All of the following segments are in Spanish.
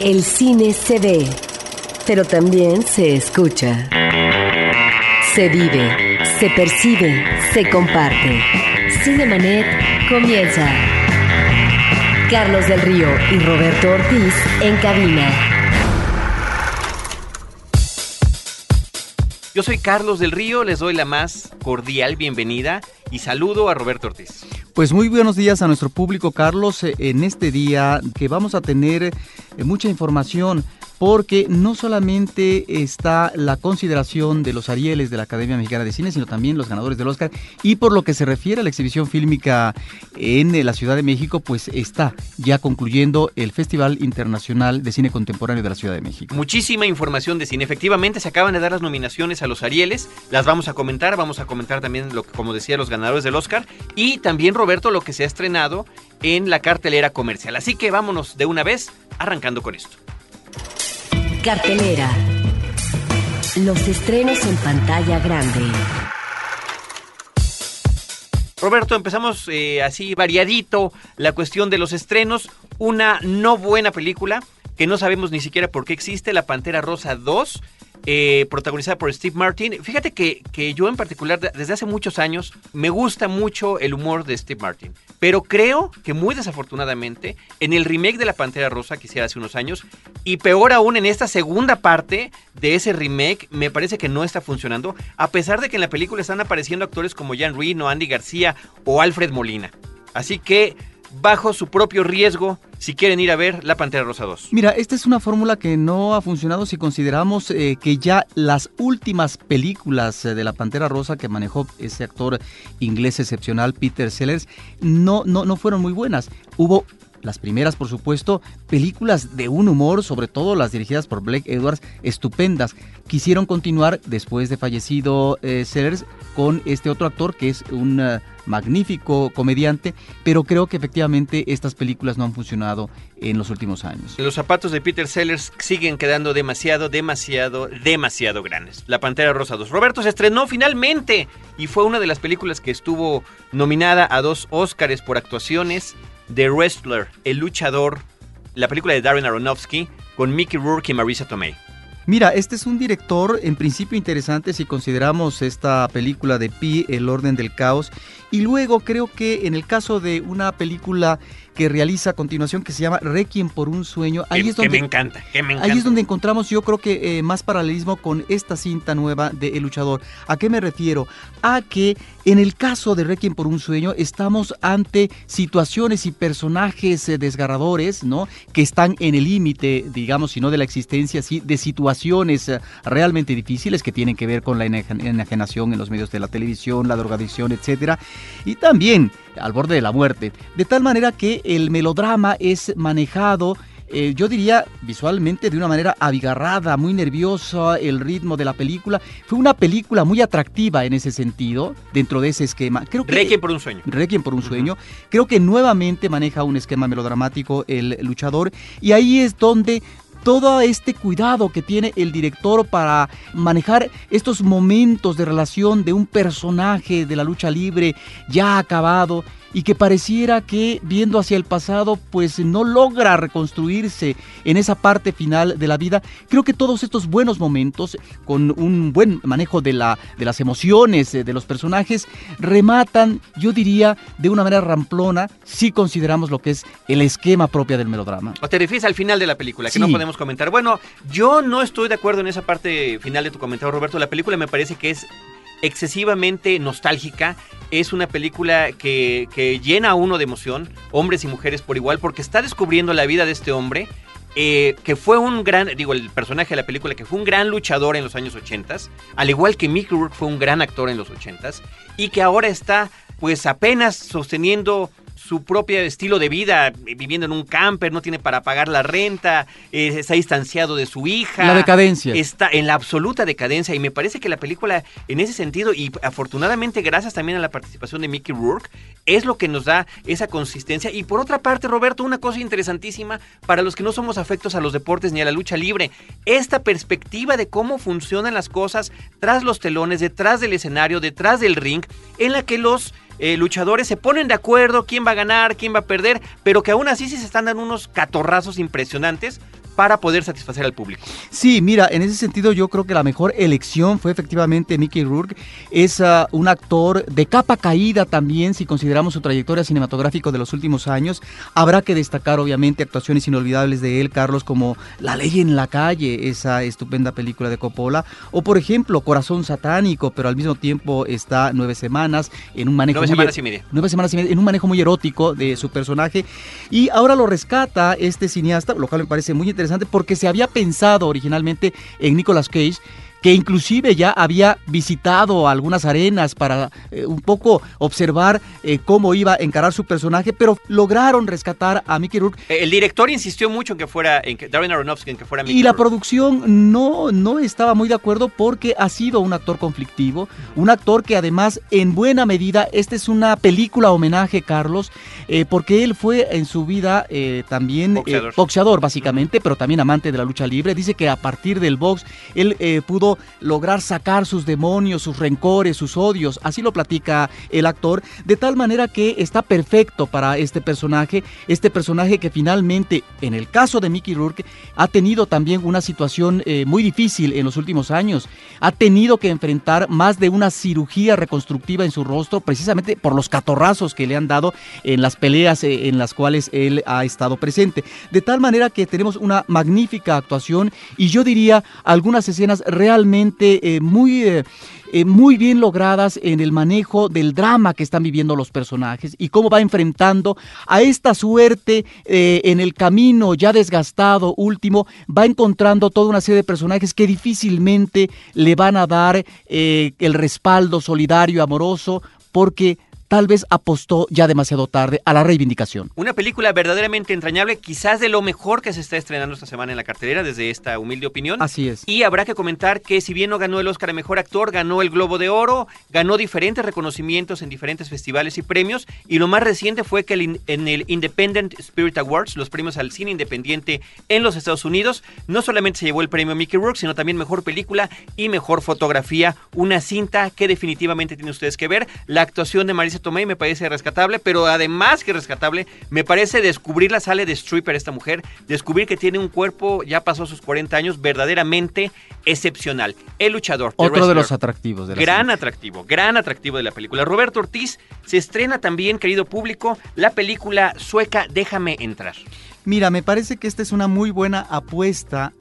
El cine se ve, pero también se escucha. Se vive, se percibe, se comparte. Cinemanet comienza. Carlos del Río y Roberto Ortiz en cabina. Yo soy Carlos del Río, les doy la más cordial bienvenida y saludo a Roberto Ortiz. Pues muy buenos días a nuestro público, Carlos, en este día que vamos a tener mucha información porque no solamente está la consideración de los Arieles de la Academia Mexicana de Cine, sino también los ganadores del Oscar. Y por lo que se refiere a la exhibición fílmica en eh, la Ciudad de México, pues está ya concluyendo el Festival Internacional de Cine Contemporáneo de la Ciudad de México. Muchísima información de cine. Efectivamente, se acaban de dar las nominaciones a los Arieles. Las vamos a comentar. Vamos a comentar también, lo que, como decía, los ganadores del Oscar. Y también, Roberto, lo que se ha estrenado en la cartelera comercial. Así que vámonos de una vez arrancando con esto. Cartelera. Los estrenos en pantalla grande. Roberto, empezamos eh, así variadito la cuestión de los estrenos. Una no buena película que no sabemos ni siquiera por qué existe, La Pantera Rosa 2 eh, protagonizada por Steve Martin. Fíjate que, que, yo en particular, desde hace muchos años, me gusta mucho el humor de Steve Martin. Pero creo que muy desafortunadamente, en el remake de La Pantera Rosa que hiciera hace unos años, y peor aún en esta segunda parte de ese remake, me parece que no está funcionando, a pesar de que en la película están apareciendo actores como Jan Reno, Andy García o Alfred Molina. Así que bajo su propio riesgo si quieren ir a ver La Pantera Rosa 2. Mira, esta es una fórmula que no ha funcionado si consideramos eh, que ya las últimas películas eh, de La Pantera Rosa que manejó ese actor inglés excepcional Peter Sellers no, no, no fueron muy buenas. Hubo las primeras, por supuesto, películas de un humor, sobre todo las dirigidas por Blake Edwards, estupendas. Quisieron continuar después de fallecido eh, Sellers con este otro actor que es un uh, magnífico comediante, pero creo que efectivamente estas películas no han funcionado en los últimos años. Los zapatos de Peter Sellers siguen quedando demasiado, demasiado, demasiado grandes. La Pantera Rosa 2. Roberto se estrenó finalmente y fue una de las películas que estuvo nominada a dos Óscares por actuaciones. The Wrestler, El Luchador, la película de Darren Aronofsky, con Mickey Rourke y Marisa Tomei. Mira, este es un director en principio interesante si consideramos esta película de Pi, El orden del caos. Y luego creo que en el caso de una película que realiza a continuación que se llama Requiem por un sueño. Ahí que, es donde, me encanta, que me encanta. Ahí es donde encontramos yo creo que eh, más paralelismo con esta cinta nueva de El Luchador. ¿A qué me refiero? A que en el caso de Requiem por un sueño estamos ante situaciones y personajes eh, desgarradores, ¿no? Que están en el límite, digamos, si no de la existencia, sí, de situaciones eh, realmente difíciles que tienen que ver con la enajenación en los medios de la televisión, la drogadicción, etcétera. Y también al borde de la muerte. De tal manera que el melodrama es manejado eh, yo diría visualmente de una manera abigarrada, muy nerviosa, el ritmo de la película. Fue una película muy atractiva en ese sentido, dentro de ese esquema. Creo que, Requiem por un sueño. Requiem por un sueño. Creo que nuevamente maneja un esquema melodramático el luchador y ahí es donde todo este cuidado que tiene el director para manejar estos momentos de relación de un personaje de la lucha libre ya acabado y que pareciera que viendo hacia el pasado pues no logra reconstruirse en esa parte final de la vida. Creo que todos estos buenos momentos con un buen manejo de, la, de las emociones eh, de los personajes rematan, yo diría, de una manera ramplona si consideramos lo que es el esquema propio del melodrama. O te refieres al final de la película, que sí. no podemos comentar. Bueno, yo no estoy de acuerdo en esa parte final de tu comentario, Roberto. La película me parece que es excesivamente nostálgica. Es una película que, que, llena a uno de emoción, hombres y mujeres por igual, porque está descubriendo la vida de este hombre, eh, que fue un gran, digo, el personaje de la película, que fue un gran luchador en los años 80, al igual que Mickey Rourke fue un gran actor en los 80 y que ahora está pues apenas sosteniendo su propio estilo de vida, viviendo en un camper, no tiene para pagar la renta, eh, está distanciado de su hija. La decadencia. Está en la absoluta decadencia y me parece que la película en ese sentido y afortunadamente gracias también a la participación de Mickey Rourke es lo que nos da esa consistencia y por otra parte Roberto una cosa interesantísima para los que no somos afectos a los deportes ni a la lucha libre, esta perspectiva de cómo funcionan las cosas tras los telones, detrás del escenario, detrás del ring, en la que los eh, luchadores se ponen de acuerdo quién va a ganar, quién va a perder, pero que aún así sí se están dando unos catorrazos impresionantes para poder satisfacer al público. Sí, mira, en ese sentido yo creo que la mejor elección fue efectivamente Mickey Rourke. Es uh, un actor de capa caída también, si consideramos su trayectoria cinematográfica de los últimos años. Habrá que destacar obviamente actuaciones inolvidables de él, Carlos, como La ley en la calle, esa estupenda película de Coppola, o por ejemplo Corazón satánico, pero al mismo tiempo está Nueve Semanas en un manejo... Nueve muy, semanas y media. Nueve semanas y media, en un manejo muy erótico de su personaje. Y ahora lo rescata este cineasta, lo cual me parece muy interesante porque se había pensado originalmente en Nicolas Cage que inclusive ya había visitado algunas arenas para eh, un poco observar eh, cómo iba a encarar su personaje, pero lograron rescatar a Mickey Rourke. El director insistió mucho en que fuera, en que Darren Aronofsky, en que fuera Mickey Y la Rourke. producción no, no estaba muy de acuerdo porque ha sido un actor conflictivo, un actor que además en buena medida, esta es una película homenaje, Carlos, eh, porque él fue en su vida también Boxeador. boxeador, básicamente, pero también amante de la lucha libre. Dice que a partir del box él eh, lograr sacar sus demonios, sus rencores, sus odios. Así lo platica el actor, de tal manera que está perfecto para este personaje, este personaje que finalmente, en el caso de Mickey Rourke, ha tenido también una situación eh, muy difícil en los últimos años. Ha tenido que enfrentar más de una cirugía reconstructiva en su rostro, precisamente por los catorrazos que le han dado en las peleas eh, en las cuales él ha estado presente. De tal manera que tenemos una magnífica actuación y yo diría algunas escenas realmente eh, muy... eh, eh, muy bien logradas en el manejo del drama que están viviendo los personajes y cómo va enfrentando a esta suerte en el camino ya desgastado último, va encontrando toda una serie de personajes que difícilmente le van a dar el respaldo solidario, amoroso, porque tal vez apostó ya demasiado tarde a la reivindicación. Una película verdaderamente entrañable, quizás de lo mejor que se está estrenando esta semana en la cartelera, desde esta humilde opinión. Así es. Y habrá que comentar que si bien no ganó el Oscar a Mejor Actor, ganó el Globo de Oro, ganó diferentes reconocimientos en diferentes festivales y premios, y lo más reciente fue que el en el Independent Spirit Awards, los premios al cine independiente en los Estados Unidos, no solamente se llevó el premio Mickey Rourke, sino también Mejor Película y Mejor Fotografía, una cinta que definitivamente tienen ustedes que ver. La actuación de Marisa Tomei me parece rescatable, pero además que rescatable, me parece descubrir la sale de stripper esta mujer, descubrir que tiene un cuerpo, ya pasó sus 40 años, verdaderamente excepcional. El luchador. Otro de los atractivos de la Gran atractivo, gran atractivo de la película. Roberto Ortiz se estrena también, querido público, la película sueca Déjame entrar. Mira, me parece que esta es una muy buena apuesta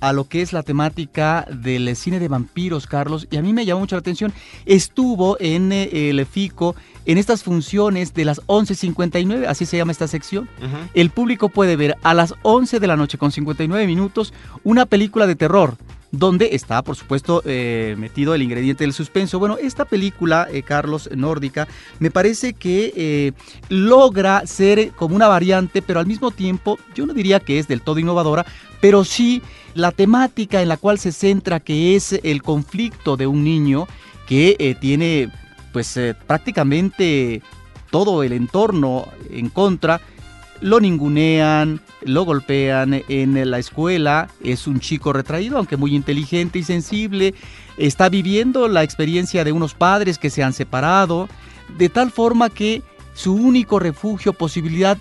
a lo que es la temática del cine de vampiros, Carlos, y a mí me llamó mucho la atención. Estuvo en eh, el FICO en estas funciones de las 11.59, así se llama esta sección. El público puede ver a las 11 de la noche con 59 minutos una película de terror. Donde está, por supuesto, eh, metido el ingrediente del suspenso. Bueno, esta película, eh, Carlos, nórdica, me parece que eh, logra ser como una variante, pero al mismo tiempo, yo no diría que es del todo innovadora, pero sí la temática en la cual se centra, que es el conflicto de un niño que eh, tiene, pues, eh, prácticamente todo el entorno en contra, lo ningunean, lo golpean en la escuela, es un chico retraído, aunque muy inteligente y sensible, está viviendo la experiencia de unos padres que se han separado, de tal forma que su único refugio, posibilidad,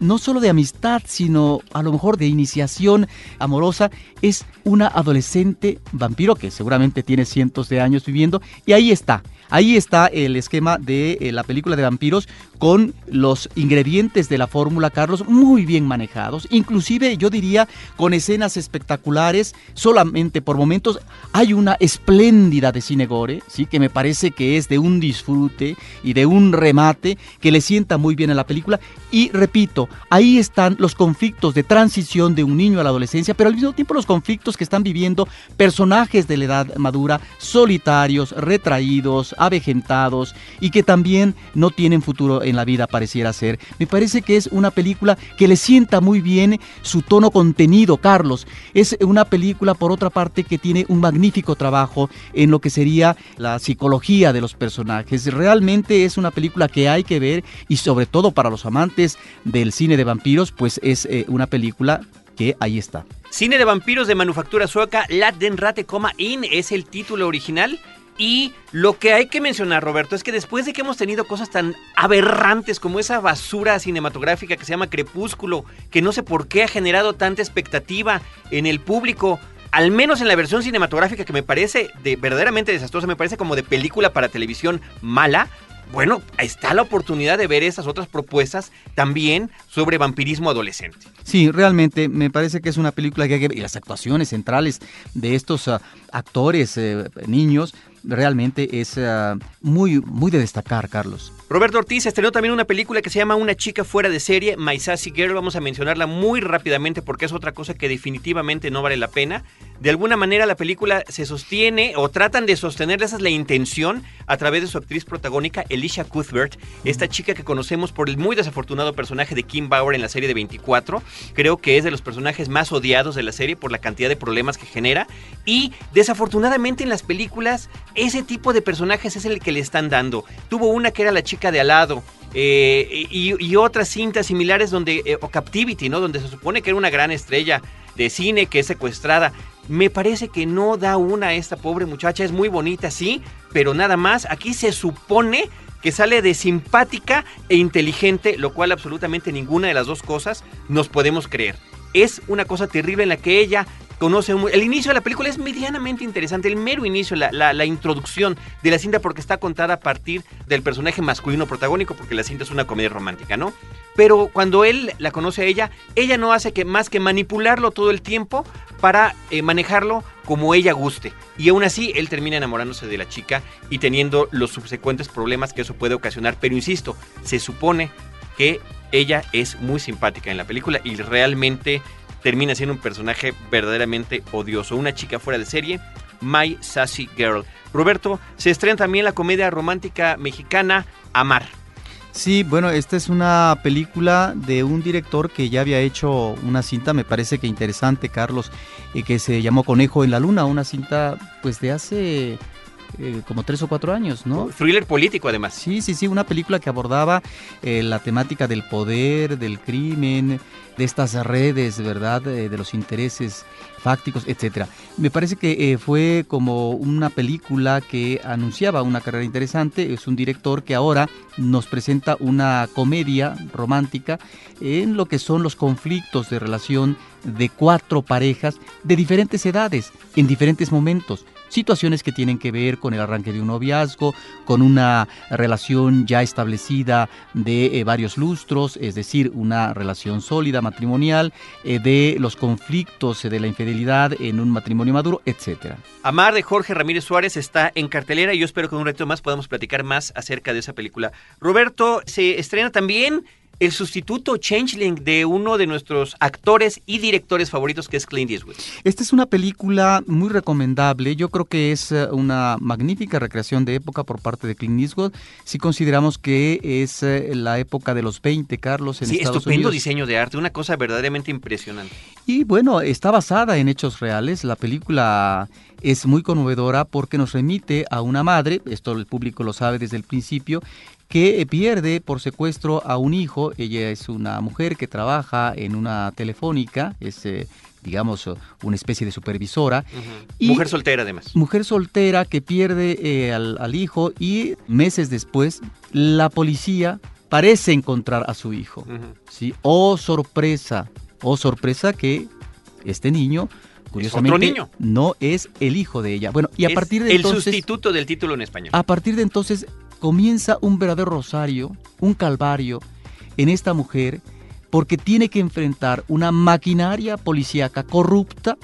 no solo de amistad, sino a lo mejor de iniciación amorosa, es una adolescente vampiro que seguramente tiene cientos de años viviendo, y ahí está. Ahí está el esquema de eh, la película de vampiros con los ingredientes de la fórmula, Carlos, muy bien manejados. Inclusive yo diría con escenas espectaculares, solamente por momentos hay una espléndida de cine gore, ¿sí? que me parece que es de un disfrute y de un remate que le sienta muy bien a la película. Y repito, ahí están los conflictos de transición de un niño a la adolescencia, pero al mismo tiempo los conflictos que están viviendo personajes de la edad madura, solitarios, retraídos, avejentados y que también no tienen futuro en la vida, pareciera ser. Me parece que es una película que le sienta muy bien su tono contenido, Carlos. Es una película, por otra parte, que tiene un magnífico trabajo en lo que sería la psicología de los personajes. Realmente es una película que hay que ver y sobre todo para los amantes del cine de vampiros, pues es eh, una película que ahí está. Cine de vampiros de manufactura sueca, La Den Rate Coma In es el título original. Y lo que hay que mencionar, Roberto, es que después de que hemos tenido cosas tan aberrantes como esa basura cinematográfica que se llama Crepúsculo, que no sé por qué ha generado tanta expectativa en el público, al menos en la versión cinematográfica que me parece de verdaderamente desastrosa, me parece como de película para televisión mala, bueno, está la oportunidad de ver esas otras propuestas también sobre vampirismo adolescente. Sí, realmente me parece que es una película que hay que ver. Y las actuaciones centrales de estos uh, actores eh, niños realmente es uh, muy, muy de destacar, Carlos. Roberto Ortiz estrenó también una película que se llama Una chica fuera de serie, My Sassy Girl. Vamos a mencionarla muy rápidamente porque es otra cosa que definitivamente no vale la pena. De alguna manera la película se sostiene o tratan de sostener, esa es la intención, a través de su actriz protagónica, Alicia Cuthbert, esta chica que conocemos por el muy desafortunado personaje de Kim Bauer en la serie de 24. Creo que es de los personajes más odiados de la serie por la cantidad de problemas que genera. Y desafortunadamente en las películas, ese tipo de personajes es el que le están dando. Tuvo una que era la chica de al lado. Eh, y, otras cintas similares donde, eh, o Captivity, ¿no? Donde se supone que era una gran estrella de cine que es secuestrada. Me parece que no da una a esta pobre muchacha, es muy bonita, sí, pero nada más. Aquí se supone que sale de simpática e inteligente, lo cual absolutamente ninguna de las dos cosas nos podemos creer. Es una cosa terrible en la que ella conoce el inicio de la película es medianamente interesante, el mero inicio, la, la, introducción de la cinta porque está contada a partir del personaje masculino protagónico porque la cinta es una comedia romántica, ¿no? Pero cuando él la conoce a ella, ella no hace que más que manipularlo todo el tiempo para eh, manejarlo como ella guste. Y aún así, él termina enamorándose de la chica y teniendo los subsecuentes problemas que eso puede ocasionar. Pero insisto, se supone que ella es muy simpática en la película y realmente termina siendo un personaje verdaderamente odioso. Una chica fuera de serie, My Sassy Girl. Roberto, se estrena también la comedia romántica mexicana Amar. Sí, bueno, esta es una película de un director que ya había hecho una cinta, me parece que interesante, Carlos, y que se llamó Conejo en la Luna, una cinta pues de hace eh, como tres o cuatro años, ¿no? Thriller político, además. Sí, sí, sí, una película que abordaba eh, la temática del poder, del crimen, de estas redes, ¿verdad? Eh, de los intereses fácticos, etcétera. Me parece que fue como una película que anunciaba una carrera interesante. Es un director que ahora nos presenta una comedia romántica en lo que son los conflictos de relación de cuatro parejas de diferentes edades, en diferentes momentos situaciones que tienen que ver con el arranque de un noviazgo, con una relación ya establecida de eh, varios lustros, es decir, una relación sólida matrimonial, eh, de los conflictos eh, de la infidelidad en un matrimonio maduro, etcétera. Amar de Jorge Ramírez Suárez está en cartelera y yo espero que en un reto más podamos platicar más acerca de esa película. Roberto, se estrena también el sustituto Changeling de uno de nuestros actores y directores favoritos que es Clint Eastwood. Esta es una película muy recomendable, yo creo que es eh, una magnífica recreación de época por parte de Clint Eastwood, si consideramos que es eh, la época de los 20, Carlos, en sí, estupendo diseño de arte, una cosa verdaderamente impresionante. Y bueno, está basada en hechos reales, la película es muy conmovedora porque nos remite a una madre, esto el público lo sabe desde el principio, que pierde por secuestro a un hijo. Ella es una mujer que trabaja en una telefónica, es, eh, digamos, una especie de supervisora. y mujer soltera, además. Mujer soltera que pierde eh, al, hijo y meses después la policía parece encontrar a su hijo. ¿sí? Oh, sorpresa, oh, sorpresa que este niño curiosamente niño? no es el hijo de ella. Bueno, y a partir de el sustituto del título en español. A partir de entonces comienza un verdadero rosario, un calvario en esta mujer porque tiene que enfrentar una maquinaria policíaca corrupta,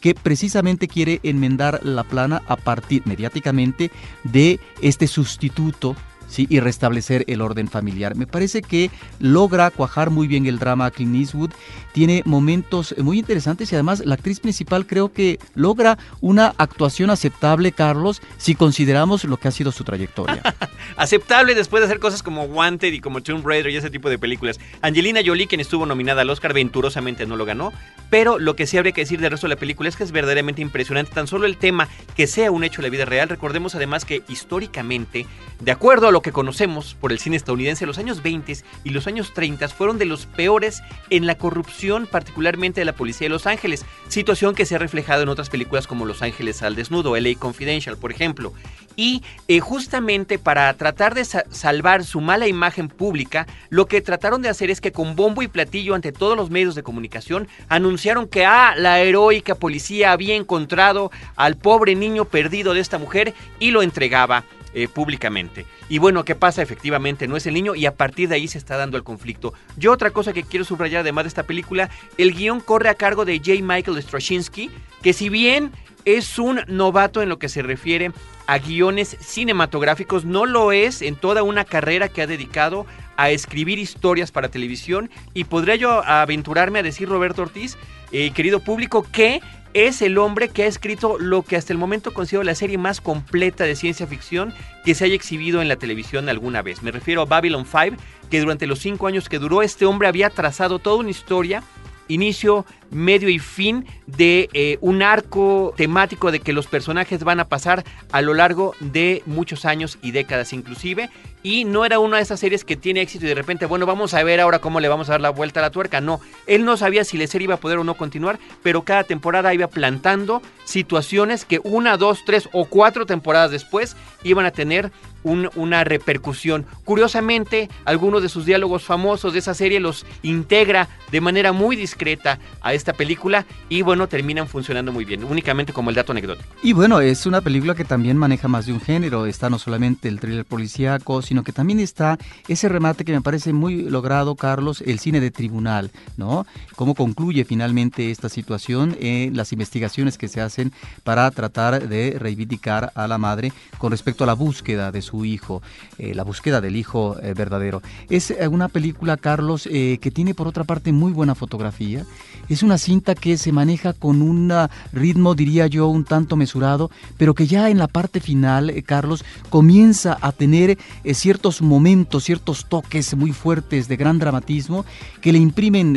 que precisamente quiere enmendar la plana a partir mediáticamente de este sustituto ¿sí? y restablecer el orden familiar. Me parece que logra cuajar muy bien el drama Clint Eastwood, tiene momentos muy interesantes y además la actriz principal creo que logra una actuación aceptable, Carlos, si consideramos lo que ha sido su trayectoria. aceptable después de hacer cosas como Wanted y como Tomb Raider y ese tipo de películas. Angelina Jolie, quien estuvo nominada al Oscar, venturosamente no lo ganó, pero lo que sí habría que decir del resto de la película es que es verdaderamente impresionante. Tan solo el tema que sea un hecho de la vida real. Recordemos además que históricamente, de acuerdo a lo que conocemos por el cine estadounidense, los años 20 y los años 30 fueron de los peores en la corrupción, particularmente de la policía de Los Ángeles. Situación que se ha reflejado en otras películas como Los Ángeles al Desnudo, LA Confidential, por ejemplo. Y eh, justamente para tratar de salvar su mala imagen pública, lo que trataron de hacer es que con bombo y platillo ante todos los medios de comunicación anunciaron que ah, la heroica policía había encontrado al pobre niño perdido de esta mujer y lo entregaba eh, públicamente. Y bueno, ¿qué pasa? Efectivamente, no es el niño y a partir de ahí se está dando el conflicto. Yo otra cosa que quiero subrayar además de esta película, el guion corre a cargo de J. Michael Straczynski, que si bien es un novato en lo que se refiere a guiones cinematográficos, no lo es en toda una carrera que ha dedicado a escribir historias para televisión y podría yo aventurarme a decir, Roberto Ortiz, eh, querido público, que es el hombre que ha escrito lo que hasta el momento considero la serie más completa de ciencia ficción que se haya exhibido en la televisión alguna vez. Me refiero a Babylon 5, que durante los cinco años que duró este hombre había trazado toda una historia inicio, medio y fin de eh, un arco temático de que los personajes van a pasar a lo largo de muchos años y décadas inclusive. Y no era una de esas series que tiene éxito y de repente, bueno, vamos a ver ahora cómo le vamos a dar la vuelta a la tuerca. No, él no sabía si la serie iba a poder o no continuar, pero cada temporada iba plantando situaciones que una, dos, tres o cuatro temporadas después iban a tener una repercusión. Curiosamente, algunos de sus diálogos famosos de esa serie los integra de manera muy discreta a esta película y bueno, terminan funcionando muy bien, únicamente como el dato anecdótico. Y bueno, es una película que también maneja más de un género, está no solamente el thriller policíaco, sino que también está ese remate que me parece muy logrado, Carlos, el cine de tribunal, ¿no? Cómo concluye finalmente esta situación en las investigaciones que se hacen para tratar de reivindicar a la madre con respecto a la búsqueda de su hijo, eh, la búsqueda del hijo eh, verdadero. Es eh, una película, Carlos, que tiene por otra parte muy buena fotografía. Es una cinta que se maneja con un ritmo, diría yo, un tanto mesurado, pero que ya en la parte final, Carlos, comienza a tener ciertos momentos, ciertos toques muy fuertes de gran dramatismo que le imprimen,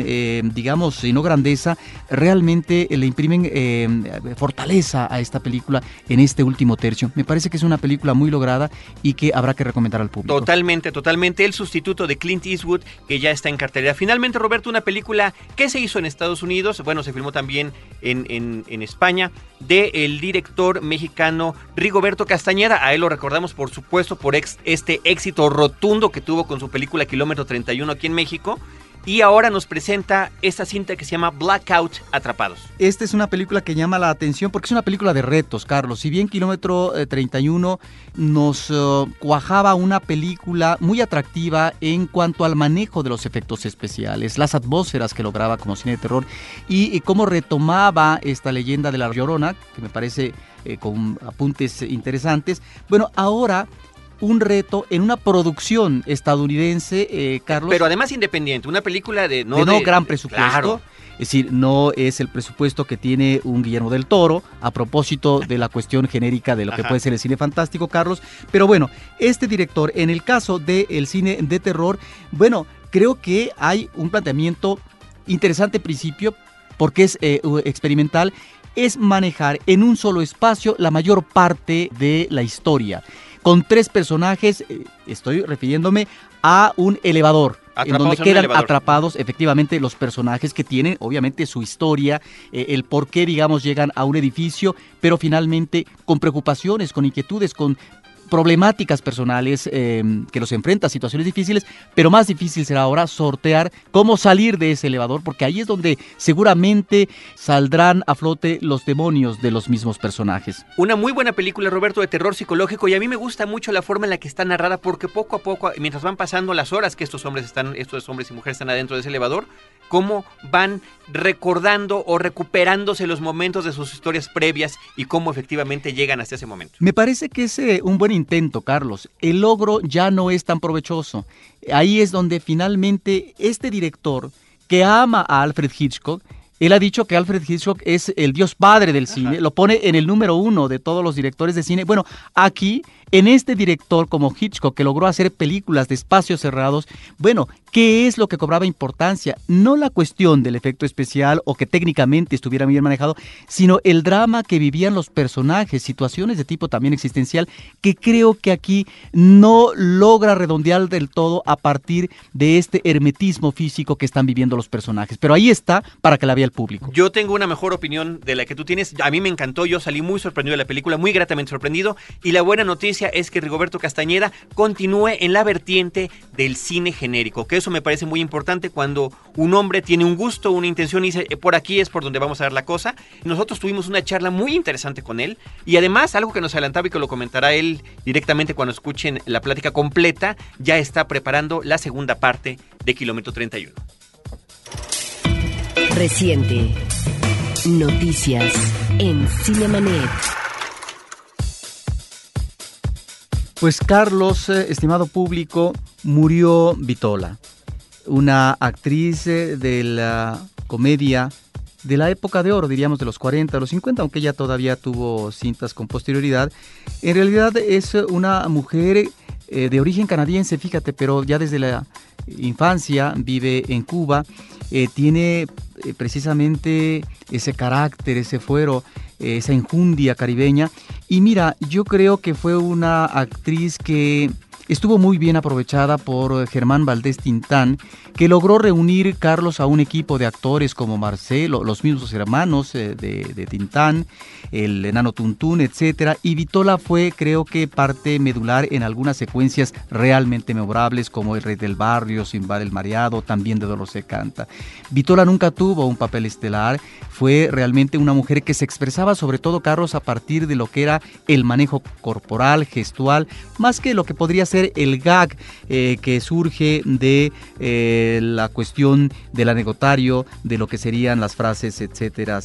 digamos, y no grandeza, realmente le imprimen fortaleza a esta película en este último tercio. Me parece que es una película muy lograda y que habrá que recomendar al público. Totalmente, totalmente. El sustituto de Clint Eastwood que ya está en cartelera. Finalmente, Roberto, una película que se hizo en Estados Unidos, bueno, se filmó también en, España, de el director mexicano Rigoberto Castañeda. A él lo recordamos, por supuesto, por este éxito rotundo que tuvo con su película Kilómetro 31 aquí en México y ahora nos presenta esta cinta que se llama Blackout Atrapados. Esta es una película que llama la atención porque es una película de retos, Carlos. Si bien Kilómetro 31 eh, nos eh, cuajaba una película muy atractiva en cuanto al manejo de los efectos especiales, las atmósferas que lograba como cine de terror y, cómo retomaba esta leyenda de la Llorona, que me parece eh, con apuntes interesantes. Bueno, ahora un reto en una producción estadounidense, eh, Carlos. Pero además independiente, una película de no, gran presupuesto. Es decir, no es el presupuesto que tiene un Guillermo del Toro a propósito de la cuestión genérica de lo que puede ser el cine fantástico, Carlos. Pero bueno, este director, en el caso del cine de terror, bueno, creo que hay un planteamiento interesante principio porque es eh, experimental es manejar en un solo espacio la mayor parte de la historia con tres personajes, eh, estoy refiriéndome a un elevador. en donde quedan atrapados efectivamente los personajes que tienen obviamente su historia, eh, el por qué digamos llegan a un edificio, pero finalmente con preocupaciones, con inquietudes, con problemáticas personales em, que los enfrenta a situaciones difíciles, pero más difícil será ahora sortear cómo salir de ese elevador, porque ahí es donde seguramente saldrán a flote los demonios de los mismos personajes. Una muy buena película, Roberto, de terror psicológico, y a mí me gusta mucho la forma en la que está narrada, porque poco a poco, mientras van pasando las horas que estos hombres están, estos hombres y mujeres están adentro de ese elevador, cómo van recordando o recuperándose los momentos de sus historias previas y cómo efectivamente llegan hasta ese momento. Me parece que es eh, un buen intento, Carlos. El logro ya no es tan provechoso. Ahí es donde finalmente este director que ama a Alfred Hitchcock, él ha dicho que Alfred Hitchcock es el dios padre del cine, lo pone en el número uno de todos los directores de cine. Bueno, aquí en este director como Hitchcock que logró hacer películas de espacios cerrados, bueno, ¿qué es lo que cobraba importancia? No la cuestión del efecto especial o que técnicamente estuviera bien manejado, sino el drama que vivían los personajes, situaciones de tipo también existencial, que creo que aquí no logra redondear del todo a partir de este hermetismo físico que están viviendo los personajes. Pero ahí está para que la vea el público. Yo tengo una mejor opinión de la que tú tienes. A mí me encantó, yo salí muy sorprendido de la película, muy gratamente sorprendido. Y la buena noticia es que Rigoberto Castañeda continúe en la vertiente del cine genérico, que eso me parece muy importante cuando un hombre tiene un gusto, una intención y dice, eh, por aquí es por donde vamos a ver la cosa. Nosotros tuvimos una charla muy interesante con él y además algo que nos adelantaba y que lo comentará él directamente cuando escuchen la plática completa, ya está preparando la segunda parte de Kilómetro 31. Reciente. Noticias en Cinemanet. Pues Carlos, eh, estimado público, murió Vitola, una actriz eh, de la comedia de la época de oro, diríamos de los 40, los 50, aunque ella todavía tuvo cintas con posterioridad. En realidad es una mujer eh, de origen canadiense, fíjate, pero ya desde la infancia vive en Cuba, tiene precisamente ese carácter, ese fuero, esa injundia caribeña. Y mira, yo creo que fue una actriz que estuvo muy bien aprovechada por Germán Valdés Tintán, que logró reunir Carlos a un equipo de actores como Marcelo, los mismos hermanos eh, de, Tintán, el enano Tuntún, etc. Y Vitola fue, creo que, parte medular en algunas secuencias realmente memorables, como El Rey del Barrio, Simbar el Mareado, también de Dolor se canta. Vitola nunca tuvo un papel estelar, fue realmente una mujer que se expresaba sobre todo, Carlos, a partir de lo que era el manejo corporal, gestual, más que lo que podría ser el gag eh, que surge de eh, la cuestión del anecdotario, de lo que serían las frases, etcétera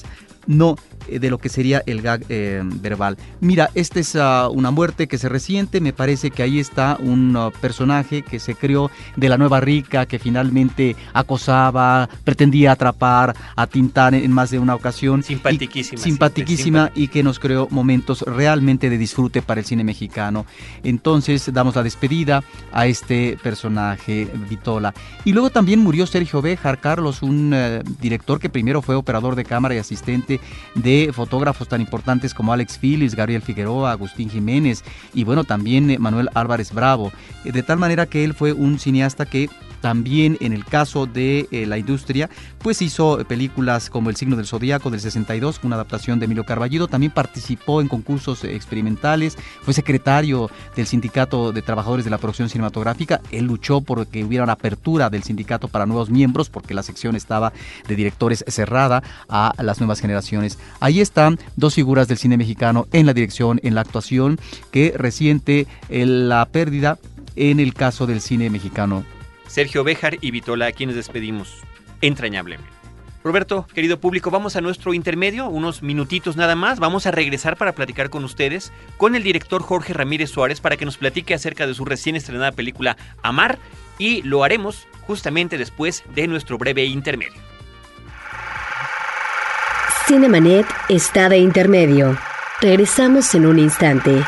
no eh, de lo que sería el gag eh, verbal. Mira, esta es ah, una muerte que se resiente, me parece que ahí está un ah, personaje que se creó de la nueva rica, que finalmente acosaba, pretendía atrapar a Tintán en más de una ocasión. Simpaticísima. simpaticísima y que nos creó momentos realmente de disfrute para el cine mexicano. Entonces damos la despedida a este personaje, Vitola. Y luego también murió Sergio Béjar, Carlos, un eh, director que primero fue operador de cámara y asistente de fotógrafos tan importantes como Alex Phillips, Gabriel Figueroa, Agustín Jiménez y bueno, también eh, Manuel Álvarez Bravo. Eh, de tal manera que él fue un cineasta que también en el caso de eh, la industria, pues hizo películas como El signo del zodíaco del 62, una adaptación de Emilio Carballido, también participó en concursos experimentales, fue secretario del Sindicato de Trabajadores de la Producción Cinematográfica, él luchó por que hubiera una apertura del sindicato para nuevos miembros porque la sección estaba de directores cerrada a las nuevas generaciones. Ahí están dos figuras del cine mexicano en la dirección, en la actuación, que resiente eh, la pérdida en el caso del cine mexicano Sergio Béjar y Vitola, a quienes despedimos entrañablemente. Roberto, querido público, vamos a nuestro intermedio, unos minutitos nada más. Vamos a regresar para platicar con ustedes, con el director Jorge Ramírez Suárez, para que nos platique acerca de su recién estrenada película Amar, y lo haremos justamente después de nuestro breve intermedio. Cinemanet está de intermedio. Regresamos en un instante.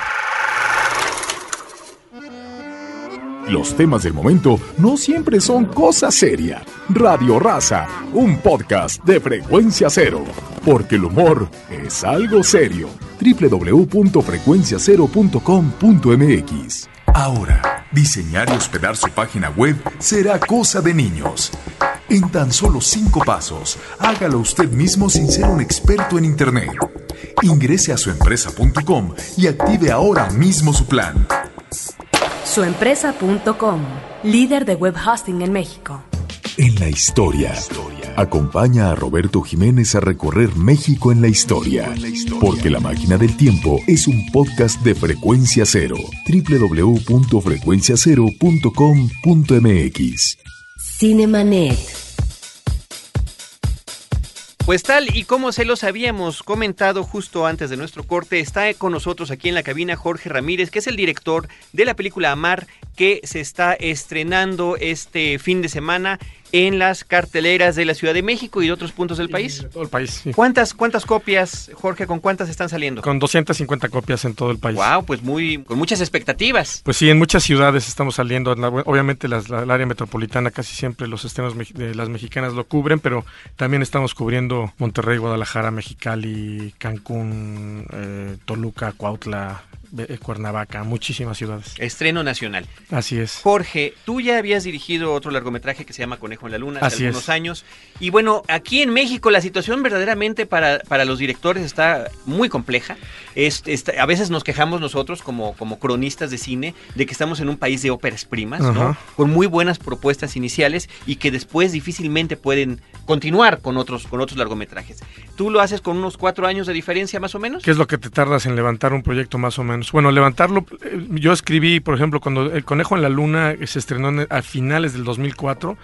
Los temas del momento no siempre son cosa seria. Radio Raza, un podcast de frecuencia cero. Porque el humor es algo serio. www.frecuenciacero.com.mx Ahora, diseñar y hospedar su página web será cosa de niños. En tan solo cinco pasos, hágalo usted mismo sin ser un experto en Internet. Ingrese a suempresa.com y active ahora mismo su plan. Suempresa.com, líder de web hosting en México. En la historia. Acompaña a Roberto Jiménez a recorrer México en la historia. Porque La Máquina del Tiempo es un podcast de frecuencia cero. www.frecuenciacero.com.mx. Cinemanet. Pues tal y como se los habíamos comentado justo antes de nuestro corte, está con nosotros aquí en la cabina Jorge Ramírez, que es el director de la película Amar, que se está estrenando este fin de semana en las carteleras de la Ciudad de México y de otros puntos del país. De todo el país, sí. ¿Cuántas, ¿Cuántas copias, Jorge, con cuántas están saliendo? Con 250 copias en todo el país. Wow, pues muy, con muchas expectativas. Pues sí, en muchas ciudades estamos saliendo. Obviamente las- la, el área metropolitana casi siempre los estrenos de las mexicanas lo cubren, pero también estamos cubriendo Monterrey, Guadalajara, Mexicali, Cancún, eh, Toluca, Cuautla, Cuernavaca, muchísimas ciudades. Estreno nacional. Así es. Jorge, tú ya habías dirigido otro largometraje que se llama Conejo en la Luna hace Así algunos es. años. Y bueno, aquí en México la situación verdaderamente para, para los directores está muy compleja. Es- está- a veces nos quejamos nosotros como, como cronistas de cine de que estamos en un país de óperas primas, ¿no? Con muy buenas propuestas iniciales y que después difícilmente pueden continuar con otros, con otros largometrajes. ¿Tú lo haces con unos cuatro años de diferencia más o menos? ¿Qué es lo que te tardas en levantar un proyecto más o menos? Bueno, levantarlo, eh, yo escribí, por ejemplo, cuando El Conejo en la Luna se estrenó en- a finales del 2004,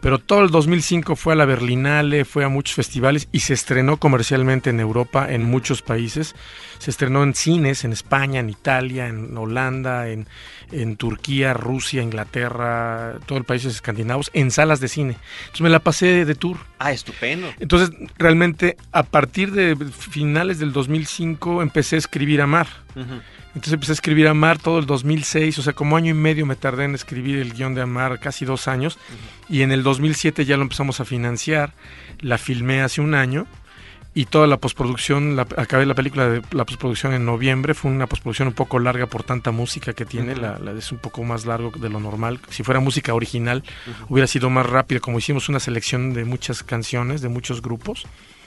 pero todo el 2005 fue a la Berlinale, fue a muchos festivales y se estrenó comercialmente en Europa, en muchos países. Se estrenó en cines, en España, en Italia, en Holanda, en, en Turquía, Rusia, Inglaterra, todos los países escandinavos, en salas de cine. Entonces me la pasé de tour. Ah, estupendo. Entonces, realmente, a partir de finales del 2005 empecé a escribir a mar. Entonces empecé a escribir a mar todo el 2006, o sea, como año y medio me tardé en escribir el guion de Amar, casi dos años. Y en el 2007 ya lo empezamos a financiar, la filmé hace un año. Y toda la postproducción, la, acabé la película de la postproducción en noviembre, fue una postproducción un poco larga por tanta música que tiene, la, la- es un poco más largo de lo normal. Si fuera música original, hubiera sido más rápido, como hicimos una selección de muchas canciones, de muchos grupos.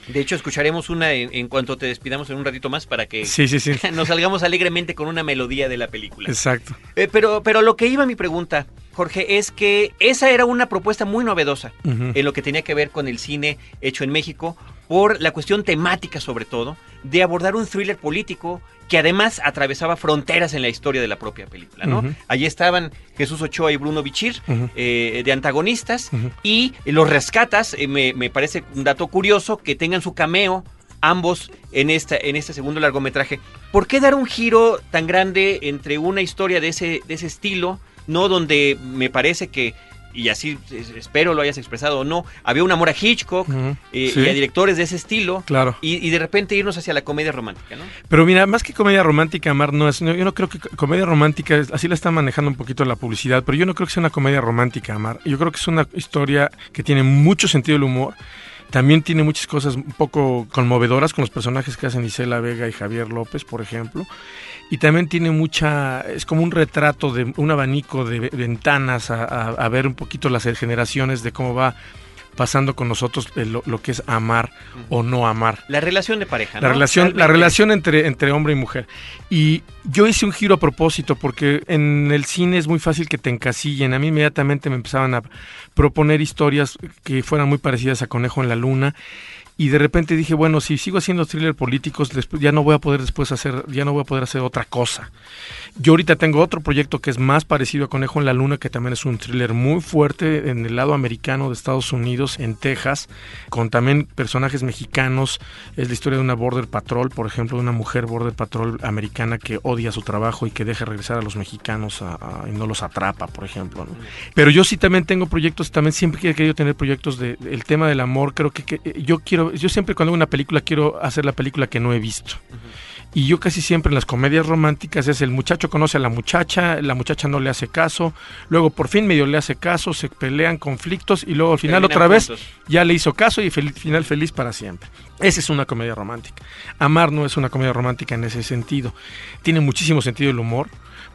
De hecho, escucharemos una en, en cuanto te despidamos en un ratito más para que Sí, sí, sí. nos salgamos alegremente con una melodía de la película. Exacto. Eh, pero, pero lo que iba a mi pregunta, Jorge, es que esa era una propuesta muy novedosa en lo que tenía que ver con el cine hecho en México, por la cuestión temática sobre todo, de abordar un thriller político que además atravesaba fronteras en la historia de la propia película, ¿no? Allí estaban Jesús Ochoa y Bruno Bichir eh, de antagonistas y los rescatas, eh, me, me parece un dato curioso que tengan su cameo ambos en, esta, en este segundo largometraje. ¿Por qué dar un giro tan grande entre una historia de ese, de ese estilo, no donde me parece que, y así es- espero lo hayas expresado o no, había un amor a Hitchcock eh, Sí. y a directores de ese estilo, Claro. y, y de repente irnos hacia la comedia romántica, ¿no? Pero mira, más que comedia romántica, Mar, no es. no, yo no creo que co- comedia romántica, así la están manejando un poquito la publicidad, pero yo no creo que sea una comedia romántica, Mar. Yo creo que es una historia que tiene mucho sentido del humor. También tiene muchas cosas un poco conmovedoras con los personajes que hacen Isela Vega y Javier López, por ejemplo. Y también tiene mucha, es como un retrato de un abanico de ve- ventanas a- a ver un poquito las generaciones de cómo va pasando con nosotros eh, lo, lo que es amar o no amar. La relación de pareja, La ¿no? relación, la relación entre, entre hombre y mujer. Y yo hice un giro a propósito porque en el cine es muy fácil que te encasillen. A mí inmediatamente me empezaban a proponer historias que fueran muy parecidas a Conejo en la Luna. Y de repente dije, bueno, si sigo haciendo thriller políticos, ya no voy a poder después hacer, ya no voy a poder hacer otra cosa. Yo ahorita tengo otro proyecto que es más parecido a Conejo en la Luna, que también es un thriller muy fuerte en el lado americano de Estados Unidos, en Texas, con también personajes mexicanos. Es la historia de una Border Patrol, por ejemplo, de una mujer Border Patrol americana que odia su trabajo y que deja regresar a los mexicanos a- y no los atrapa, por ejemplo. ¿no? Pero yo sí también tengo proyectos, también siempre he querido tener proyectos de, el tema del amor. Creo que, que, eh, yo quiero, yo siempre cuando hago una película quiero hacer la película que no he visto. Y yo casi siempre en las comedias románticas es el muchacho conoce a la muchacha, la muchacha no le hace caso, luego por fin medio le hace caso, se pelean conflictos y luego al final Terminan otra vez ya le hizo caso y fel- final feliz para siempre. Esa es una comedia romántica. Amar no es una comedia romántica en ese sentido. Tiene muchísimo sentido el humor.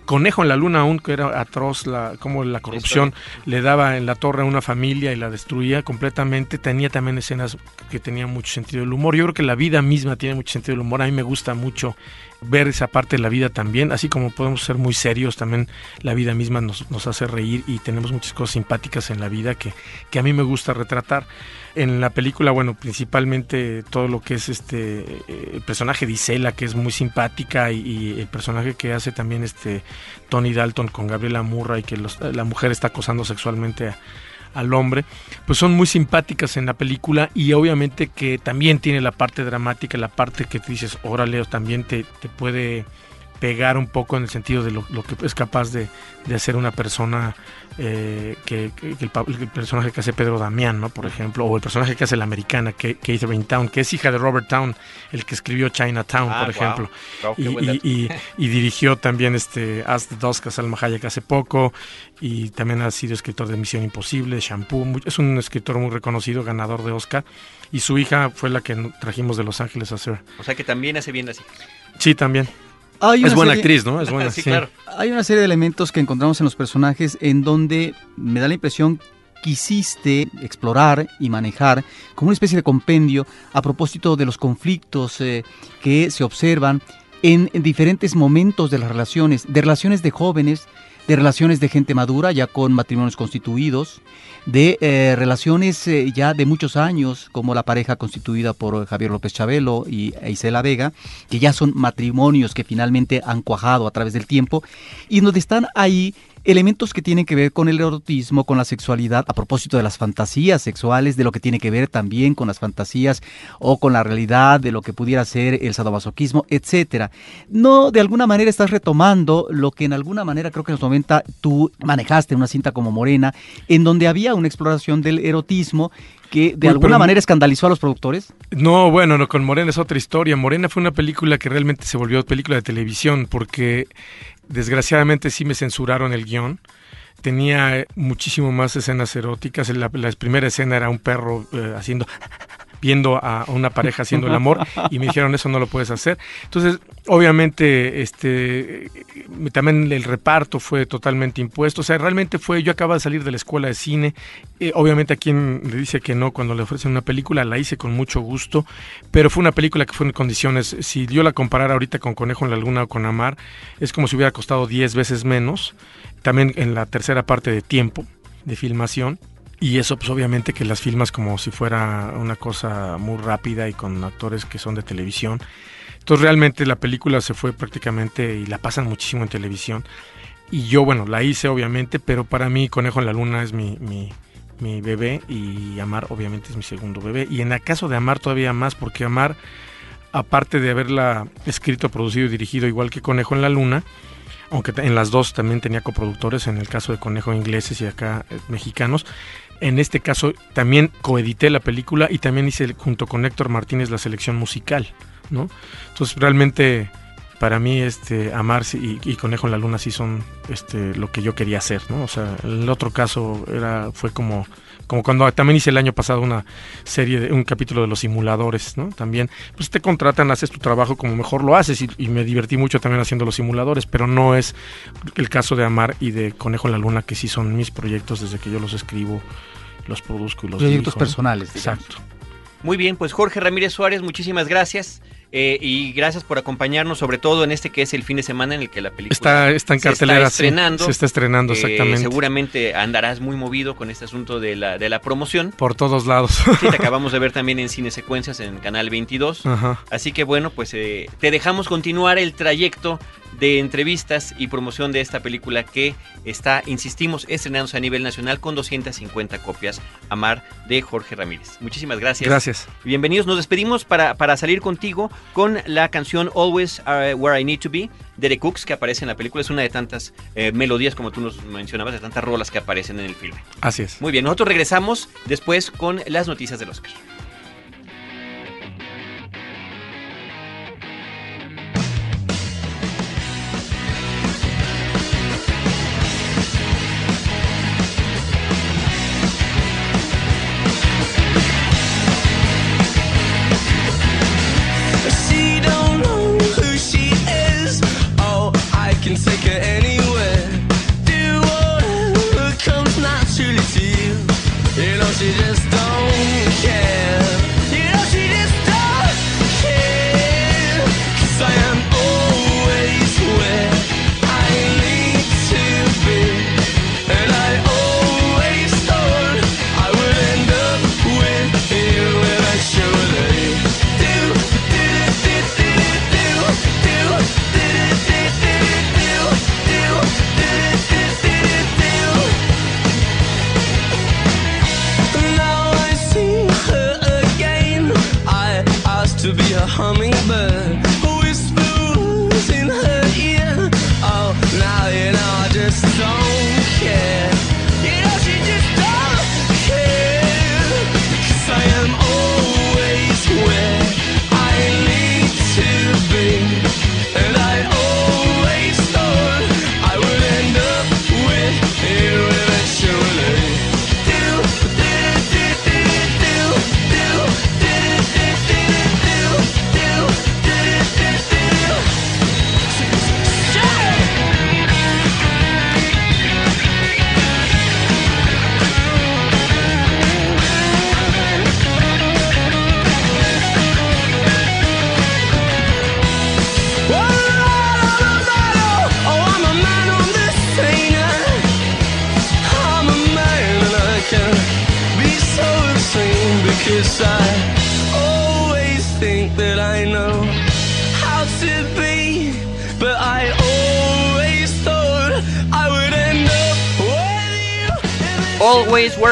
Conejo en la Luna aún, que era atroz, la, como la corrupción le daba en la torre a una familia y la destruía completamente. Tenía también escenas que tenían mucho sentido del humor. Yo creo que la vida misma tiene mucho sentido del humor. A mí me gusta mucho ver esa parte de la vida también. Así como podemos ser muy serios, también la vida misma nos, hace reír y tenemos muchas cosas simpáticas en la vida que, que a mí me gusta retratar. En la película, bueno, principalmente todo lo que es este eh, el personaje de Isela, que es muy simpática, y, el personaje que hace también este Tony Dalton con Gabriela Murray, que la mujer está acosando sexualmente a- al hombre, pues son muy simpáticas en la película y obviamente que también tiene la parte dramática, la parte que te dices, órale, también te, te puede pegar un poco en el sentido de lo, lo que es capaz de, de hacer una persona eh, que, el, personaje que hace Pedro Damián, ¿no? Por ejemplo, o el personaje que hace la americana, que Catherine Town, que es hija de Robert Town, el que escribió Chinatown, Ah, por ejemplo. Qué y, y- y- y dirigió también este As the Dusk a Salma Hayek hace poco y también ha sido escritor de Misión Imposible, Shampoo, muy- es un escritor muy reconocido, ganador de Oscar y su hija fue la que trajimos de Los Ángeles a hacer. O sea que también hace bien así. Sí, también. Hay Es buena serie- actriz, ¿no? Es buena, sí, sí. claro. Hay una serie de elementos que encontramos en los personajes en donde me da la impresión quisiste explorar y manejar como una especie de compendio a propósito de los conflictos eh, que se observan en, en diferentes momentos de las relaciones, de relaciones de jóvenes, de relaciones de gente madura ya con matrimonios constituidos, de eh, relaciones eh, ya de muchos años, como la pareja constituida por Javier López Chabelo y Isela Vega, que ya son matrimonios que finalmente han cuajado a través del tiempo, y donde están ahí elementos que tienen que ver con el erotismo, con la sexualidad, a propósito de las fantasías sexuales, de lo que tiene que ver también con las fantasías o con la realidad de lo que pudiera ser el sadomasoquismo, etcétera. No, de alguna manera estás retomando lo que en alguna manera creo que en los 90 tú manejaste en una cinta como Morena, en donde había una exploración del erotismo que de Uy, alguna pero- manera escandalizó a los productores. No, bueno, no, con Morena es otra historia. Morena fue una película que realmente se volvió película de televisión porque desgraciadamente sí me censuraron el guion. Tenía eh, muchísimo más escenas eróticas. La, la primera escena era un perro eh, haciendo viendo a una pareja haciendo el amor y me dijeron eso no lo puedes hacer. Entonces, obviamente, este también el reparto fue totalmente impuesto. O sea, realmente fue, yo acababa de salir de la escuela de cine. Eh, obviamente a quien le dice que no cuando le ofrecen una película, la hice con mucho gusto, pero fue una película que fue en condiciones, si yo la comparara ahorita con Conejo en la Luna o con Amar, es como si hubiera costado 10 veces menos. También en la tercera parte de tiempo de filmación. Y eso, pues obviamente que las filmas como si fuera una cosa muy rápida y con actores que son de televisión. Entonces realmente la película se fue prácticamente y la pasan muchísimo en televisión. Y yo, bueno, la hice obviamente, pero para mí Conejo en la Luna es mi, mi, bebé y Amar obviamente es mi segundo bebé. Y en el caso de Amar todavía más, porque Amar, aparte de haberla escrito, producido y dirigido igual que Conejo en la Luna, aunque en las dos también tenía coproductores, en el caso de Conejo ingleses y acá eh, mexicanos. En este caso también coedité la película y también hice junto con Héctor Martínez la selección musical, ¿no? Entonces realmente para mí este Amar y, y Conejo en la Luna sí son este lo que yo quería hacer, ¿no? O sea, el otro caso era fue como como cuando también hice el año pasado una serie de un capítulo de los simuladores, ¿no? También pues te contratan, haces tu trabajo como mejor lo haces y, y me divertí mucho también haciendo los simuladores, pero no es el caso de Amar y de Conejo en la Luna que sí son mis proyectos desde que yo los escribo, los produzco y los Proyectos personales. Exacto. Muy bien, pues Jorge Ramírez Suárez, muchísimas gracias. eh, y gracias por acompañarnos, sobre todo en este que es el fin de semana en el que la película Está, está en se cartelera. está sí. estrenando. Se está estrenando, Eh, exactamente. seguramente andarás muy movido con este asunto de la, de la promoción. Por todos lados. Sí, te acabamos de ver también en Cine Secuencias en Canal 22. Ajá. Así que bueno, pues eh, te dejamos continuar el trayecto de entrevistas y promoción de esta película que está, insistimos, estrenándose a nivel nacional con 250 copias. Amar de Jorge Ramírez. Muchísimas gracias. Gracias. Bienvenidos. Nos despedimos para, para salir contigo con la canción Always Where I Need to Be de The Cooks que aparece en la película. Es una de tantas eh, melodías, como tú nos mencionabas, de tantas rolas que aparecen en el filme. Así es. Muy bien, nosotros regresamos después con las noticias del Oscar.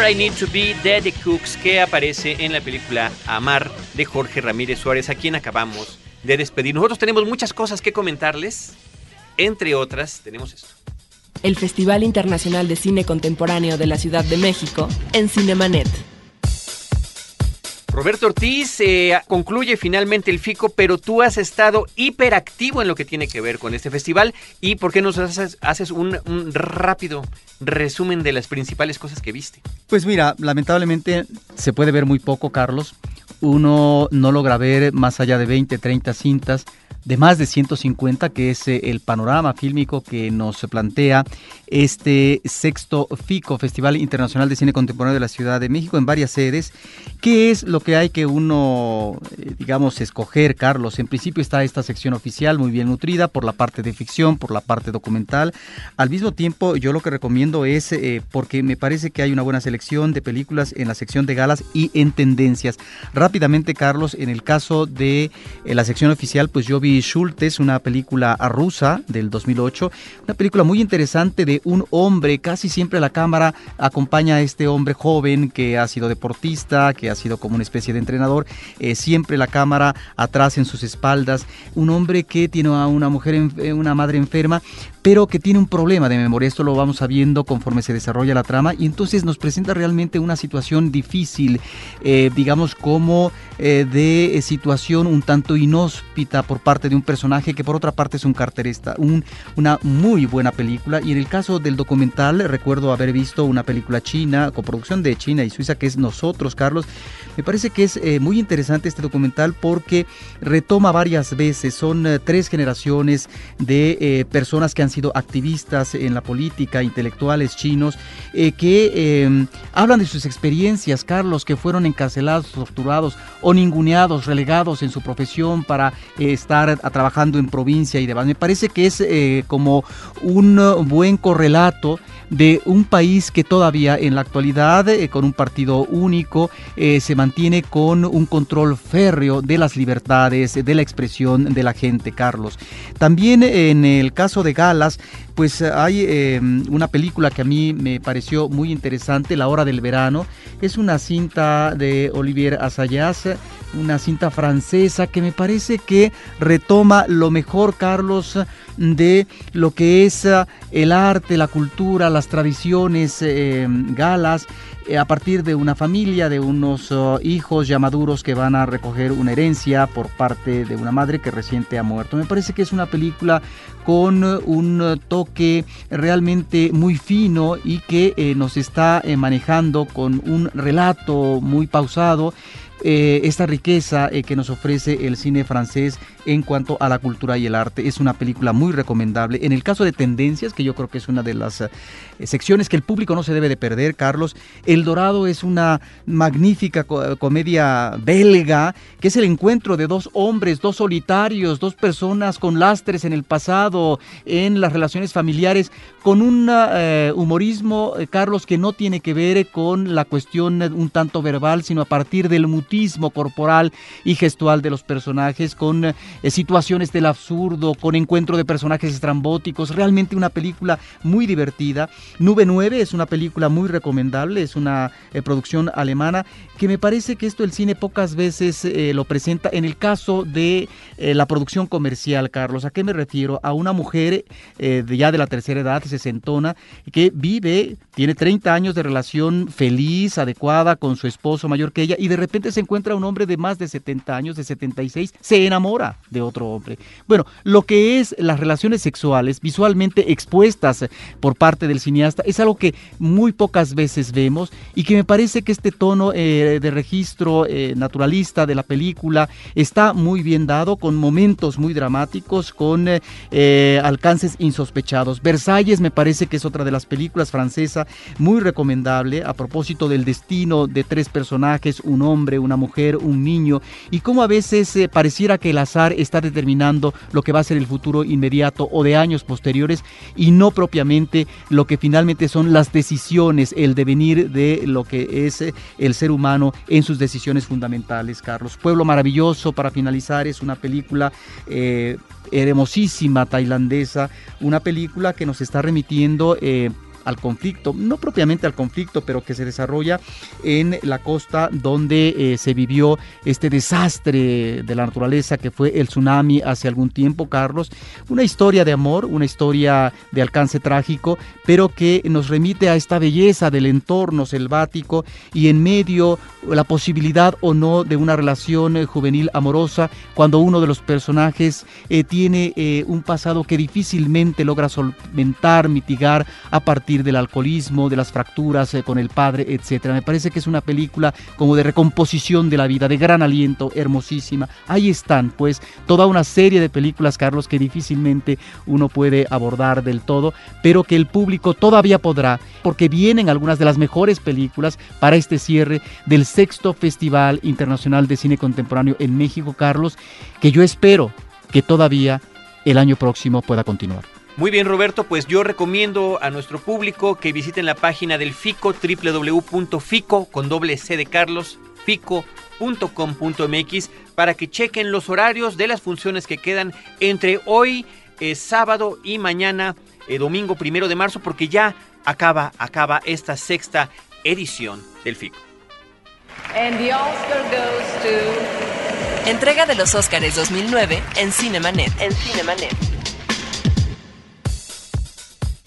I Need to Be de The Cooks, que aparece en la película Amar de Jorge Ramírez Suárez, a quien acabamos de despedir. Nosotros tenemos muchas cosas que comentarles, entre otras tenemos esto. El Festival Internacional de Cine Contemporáneo de la Ciudad de México en Cinemanet. Roberto Ortiz eh, concluye finalmente el FICO, pero tú has estado hiperactivo en lo que tiene que ver con este festival. ¿Y por qué nos haces, un, un rápido resumen de las principales cosas que viste? Pues mira, lamentablemente se puede ver muy poco, Carlos. Uno no logra ver más allá de 20, 30 cintas de más de 150, que es eh, el panorama fílmico que nos plantea este sexto FICO, Festival Internacional de Cine Contemporáneo de la Ciudad de México, en varias sedes. ¿Qué es lo que hay que uno, eh, digamos, escoger, Carlos? En principio está esta sección oficial muy bien nutrida por la parte de ficción, por la parte documental. Al mismo tiempo, yo lo que recomiendo es, eh, porque me parece que hay una buena selección de películas en la sección de galas y en tendencias. Rápidamente, Carlos, en el caso de la sección oficial, pues yo vi Schultes, una película rusa del 2008, una película muy interesante de un hombre, casi siempre la cámara acompaña a este hombre joven que ha sido deportista, que ha sido como una especie de entrenador, eh, siempre la cámara atrás en sus espaldas, un hombre que tiene a una mujer, eh, una madre enferma, pero que tiene un problema de memoria. Esto lo vamos sabiendo conforme se desarrolla la trama y entonces nos presenta realmente una situación difícil, eh, digamos como eh, de situación un tanto inhóspita por parte de un personaje que por otra parte es un carterista. Un, una muy buena película y en el caso del documental recuerdo haber visto una película china, coproducción de China y Suiza que es Nosotros, Carlos. Me parece que es eh, muy interesante este documental porque retoma varias veces, son tres generaciones de personas que han sido activistas en la política, intelectuales chinos, eh, que eh, hablan de sus experiencias, Carlos, que fueron encarcelados, torturados o ninguneados, relegados en su profesión para eh, estar trabajando en provincia y demás. Me parece que es eh, como un eh, buen correlato de un país que todavía en la actualidad, eh, con un partido único, eh, se mantiene con un control férreo de las libertades, de la expresión de la gente, Carlos. También eh, en el caso de Galas, pues hay eh, una película que a mí me pareció muy interesante, La Hora del Verano. Es una cinta de Olivier Assayas, una cinta francesa que me parece que retoma lo mejor, Carlos, de lo que es eh, el arte, la cultura, las tradiciones eh, galas, eh, a partir de una familia, de unos oh, hijos ya maduros que van a recoger una herencia por parte de una madre que reciente ha muerto. Me parece que es una película con un toque realmente muy fino y que nos está manejando con un relato muy pausado eh, esta riqueza eh, que nos ofrece el cine francés en cuanto a la cultura y el arte. Es una película muy recomendable. En el caso de Tendencias, que yo creo que es una de las eh, secciones que el público no se debe de perder, Carlos, El Dorado es una magnífica co- comedia belga, que es el encuentro de dos hombres, dos solitarios, dos personas con lastres en el pasado, en las relaciones familiares, con un humorismo, Carlos, que no tiene que ver con la cuestión un tanto verbal, sino a partir del corporal y gestual de los personajes, con eh, situaciones del absurdo, con encuentro de personajes estrambóticos, realmente una película muy divertida. Nube 9 es una película muy recomendable, es una eh, producción alemana que me parece que esto el cine pocas veces eh, lo presenta en el caso de la producción comercial, Carlos. ¿A qué me refiero? A una mujer ya de la tercera edad, sesentona, que vive, tiene 30 años de relación feliz, adecuada con su esposo mayor que ella y de repente se encuentra un hombre de más de 70 años, de 76, se enamora de otro hombre. Bueno, lo que es las relaciones sexuales visualmente expuestas por parte del cineasta es algo que muy pocas veces vemos y que me parece que este tono eh, de registro eh, naturalista de la película está muy bien dado, con momentos muy dramáticos, con eh, alcances insospechados. Versalles me parece que es otra de las películas francesa muy recomendable a propósito del destino de tres personajes, un hombre, una una mujer, un niño, y cómo a veces eh, pareciera que el azar está determinando lo que va a ser el futuro inmediato o de años posteriores y no propiamente lo que finalmente son las decisiones, el devenir de lo que es eh, el ser humano en sus decisiones fundamentales, Carlos. Pueblo Maravilloso, para finalizar, es una película eh, hermosísima tailandesa, una película que nos está remitiendo... al conflicto, no propiamente al conflicto, pero que se desarrolla en la costa donde eh, se vivió este desastre de la naturaleza que fue el tsunami hace algún tiempo, Carlos. Una historia de amor, una historia de alcance trágico, pero que nos remite a esta belleza del entorno selvático y en medio la posibilidad o no de una relación eh, juvenil amorosa cuando uno de los personajes eh, tiene un pasado que difícilmente logra solventar, mitigar a partir del alcoholismo, de las fracturas eh, con el padre, etcétera. Me parece que es una película como de recomposición de la vida, de gran aliento, hermosísima. Ahí están, pues, toda una serie de películas, Carlos, que difícilmente uno puede abordar del todo, pero que el público todavía podrá, porque vienen algunas de las mejores películas para este cierre del sexto Festival Internacional de Cine Contemporáneo en México, Carlos, que yo espero que todavía el año próximo pueda continuar. Muy bien, Roberto, pues yo recomiendo a nuestro público que visiten la página del FICO, www.fico, con doble C de Carlos, fico.com.mx, para que chequen los horarios de las funciones que quedan entre hoy, eh, sábado y mañana, eh, domingo primero de marzo, porque ya acaba, acaba esta sexta edición del FICO. And the Oscar goes to... Entrega de los Óscares 2009 en Cinemanet. En Cinemanet.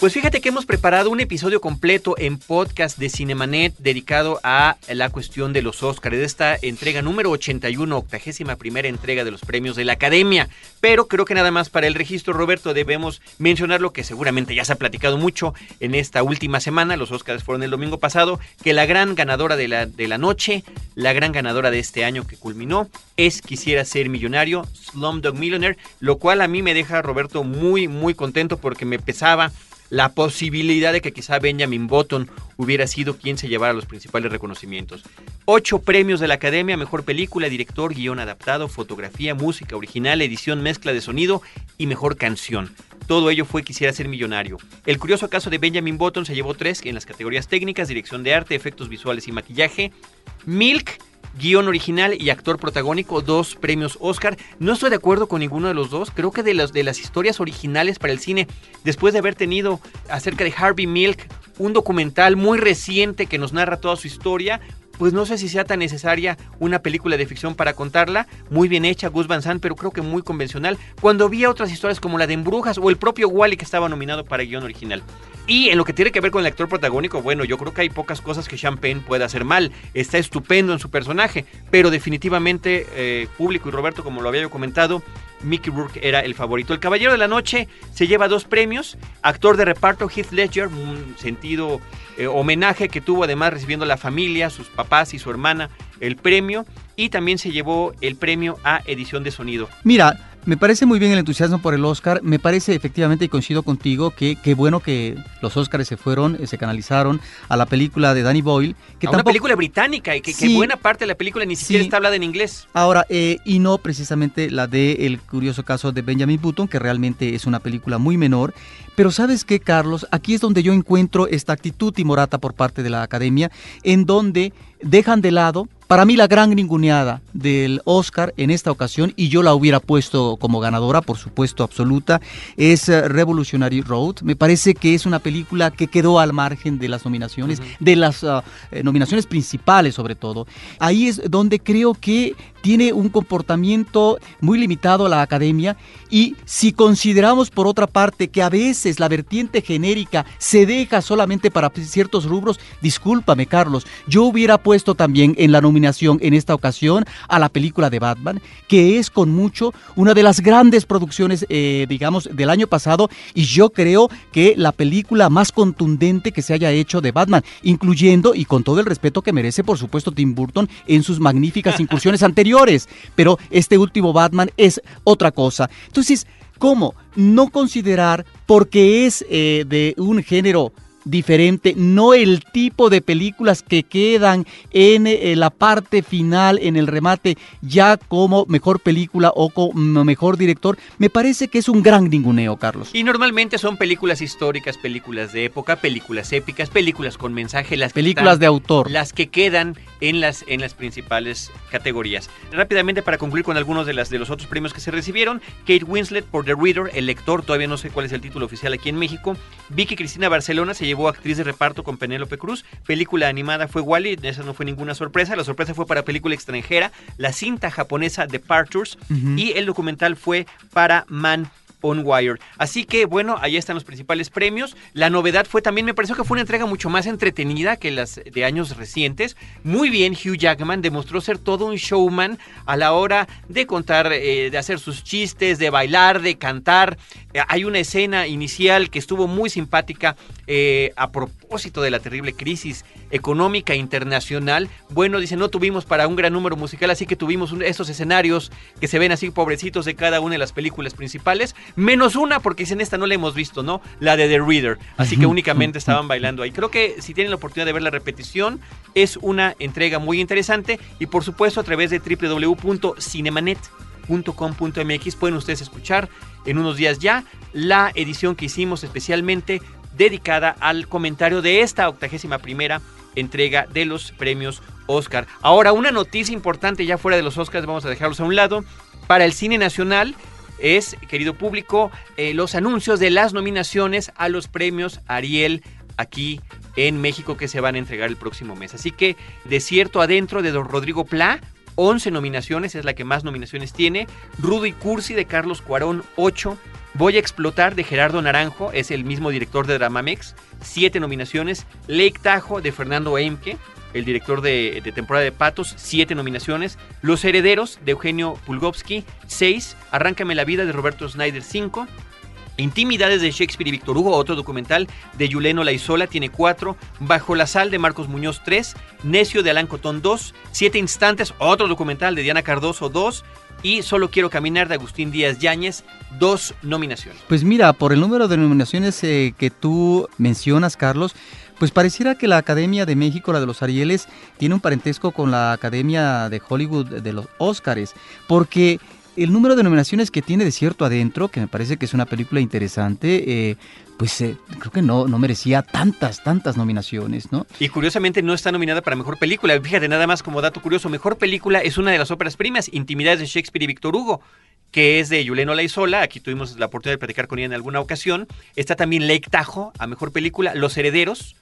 Pues fíjate que hemos preparado un episodio completo en podcast de Cinemanet dedicado a la cuestión de los Óscares, de esta entrega número 81, octagésima primera entrega de los premios de la Academia. Pero creo que nada más para el registro, Roberto, debemos mencionar lo que seguramente ya se ha platicado mucho en esta última semana, los Óscares fueron el domingo pasado, que la gran ganadora de la, de la noche, la gran ganadora de este año que culminó, es Quisiera ser millonario, Slumdog Millionaire, lo cual a mí me deja, Roberto, muy, muy contento porque me pesaba la posibilidad de que quizá Benjamin Button hubiera sido quien se llevara los principales reconocimientos. Ocho premios de la Academia, Mejor Película, Director, Guión Adaptado, Fotografía, Música Original, Edición, Mezcla de Sonido y Mejor Canción. Todo ello fue Quisiera ser millonario. El curioso caso de Benjamin Button se llevó tres en las categorías técnicas, dirección de arte, efectos visuales y maquillaje. Milk guion original y actor protagónico, dos premios Oscar. No estoy de acuerdo con ninguno de los dos. Creo que de, de las historias originales para el cine, después de haber tenido acerca de Harvey Milk un documental muy reciente que nos narra toda su historia, pues no sé si sea tan necesaria una película de ficción para contarla, muy bien hecha, Gus Van Sant, pero creo que muy convencional, cuando vi otras historias como la de Embrujas o el propio Wally que estaba nominado para guion original. Y en lo que tiene que ver con el actor protagónico, bueno, yo creo que hay pocas cosas que Champagne pueda hacer mal. Está estupendo en su personaje, pero definitivamente, eh, público y Roberto, como lo había yo comentado, Mickey Rourke era el favorito. El Caballero de la Noche se lleva dos premios. Actor de reparto Heath Ledger, un sentido eh, homenaje que tuvo además recibiendo la familia, sus papás y su hermana el premio. Y también se llevó el premio a edición de sonido. Mira, me parece muy bien el entusiasmo por el Oscar. Me parece efectivamente, y coincido contigo, que qué bueno que los Oscars se fueron, eh, se canalizaron a la película de Danny Boyle. Que a una película británica y que, buena parte de la película ni siquiera Sí. está hablada en inglés. Ahora, eh, y no precisamente la de el curioso caso de Benjamin Button, que realmente es una película muy menor. Pero sabes qué, Carlos, aquí es donde yo encuentro esta actitud timorata por parte de la academia, en donde dejan de lado, para mí la gran ninguneada del Oscar en esta ocasión, y yo la hubiera puesto como ganadora, por supuesto, absoluta, es eh, Revolutionary Road. Me parece que es una película que quedó al margen de las nominaciones, de las eh, nominaciones principales sobre todo. Ahí es donde creo que tiene un comportamiento muy limitado a la academia y si consideramos por otra parte que a veces la vertiente genérica se deja solamente para ciertos rubros, discúlpame Carlos, yo hubiera puesto también en la nominación en esta ocasión a la película de Batman, que es con mucho una de las grandes producciones, eh, digamos, del año pasado y yo creo que la película más contundente que se haya hecho de Batman, incluyendo y con todo el respeto que merece, por supuesto, Tim Burton en sus magníficas incursiones anteriores. Pero este último Batman es otra cosa. Entonces, ¿cómo no considerar, porque es eh, de un género diferente, no el tipo de películas que quedan en eh, la parte final, en el remate, ya como mejor película o como mejor director, me parece que es un gran ninguneo, Carlos. Y normalmente son películas históricas, películas de época, películas épicas, películas con mensaje, las Películas están- de autor. las que quedan en las, en las principales categorías. Rápidamente, para concluir con algunos de, las, de los otros premios que se recibieron, Kate Winslet por The Reader, El Lector, todavía no sé cuál es el título oficial aquí en México. Vicky Cristina Barcelona se llevó actriz de reparto con Penélope Cruz. Película animada fue Wally, esa no fue ninguna sorpresa. La sorpresa fue para película extranjera, la cinta japonesa Departures y el documental fue para Man on Wire. Así que bueno, ahí están los principales premios. La novedad fue también, me pareció que fue una entrega mucho más entretenida que las de años recientes. Muy bien, Hugh Jackman demostró ser todo un showman a la hora de contar, eh, de hacer sus chistes, de bailar, de cantar. Eh, hay una escena inicial que estuvo muy simpática eh, a propósito de la terrible crisis económica internacional. Bueno, dice, no tuvimos para un gran número musical, así que tuvimos esos escenarios que se ven así pobrecitos de cada una de las películas principales, menos una, porque dicen, esta no la hemos visto, ¿no? La de The Reader. Así que únicamente estaban bailando ahí. Creo que si tienen la oportunidad de ver la repetición, es una entrega muy interesante y por supuesto a través de www.cinemanet.com.mx pueden ustedes escuchar en unos días ya la edición que hicimos especialmente dedicada al comentario de esta octagésima primera entrega de los premios Oscar. Ahora, una noticia importante ya fuera de los Oscars, vamos a dejarlos a un lado. Para el cine nacional es, querido público, eh, los anuncios de las nominaciones a los premios Ariel aquí en México que se van a entregar el próximo mes. Así que Desierto Adentro de Don Rodrigo Pla, 11 nominaciones, es la que más nominaciones tiene. Rudy Cursi de Carlos Cuarón, 8. Voy a explotar de Gerardo Naranjo, es el mismo director de Dramamex, 7 nominaciones. Lake Tajo de Fernando Eimke, el director de, temporada de Patos, 7 nominaciones. Los Herederos de Eugenio Pulgovsky, 6. Arráncame la vida de Roberto Snyder, 5. Intimidades de Shakespeare y Víctor Hugo, otro documental de Yuleno Laizola, tiene 4. Bajo la sal de Marcos Muñoz, 3. Necio de Alan Cotón, 2. Siete instantes, otro documental de Diana Cardoso, 2. Y Solo quiero caminar de Agustín Díaz Yáñez, dos nominaciones. Pues mira, por el número de nominaciones eh, que tú mencionas, Carlos, pues pareciera que la Academia de México, la de los Arieles, tiene un parentesco con la Academia de Hollywood de los Óscares, porque el número de nominaciones que tiene Desierto Adentro, que me parece que es una película interesante, eh, pues eh, creo que no, no merecía tantas, tantas nominaciones, ¿no? Y curiosamente no está nominada para Mejor Película. Fíjate, nada más como dato curioso, Mejor Película es una de las óperas primas, Intimidades de Shakespeare y Víctor Hugo, que es de Yuleno Laizola. Aquí tuvimos la oportunidad de platicar con ella en alguna ocasión. Está también Lake Tajo, a Mejor Película, Los Herederos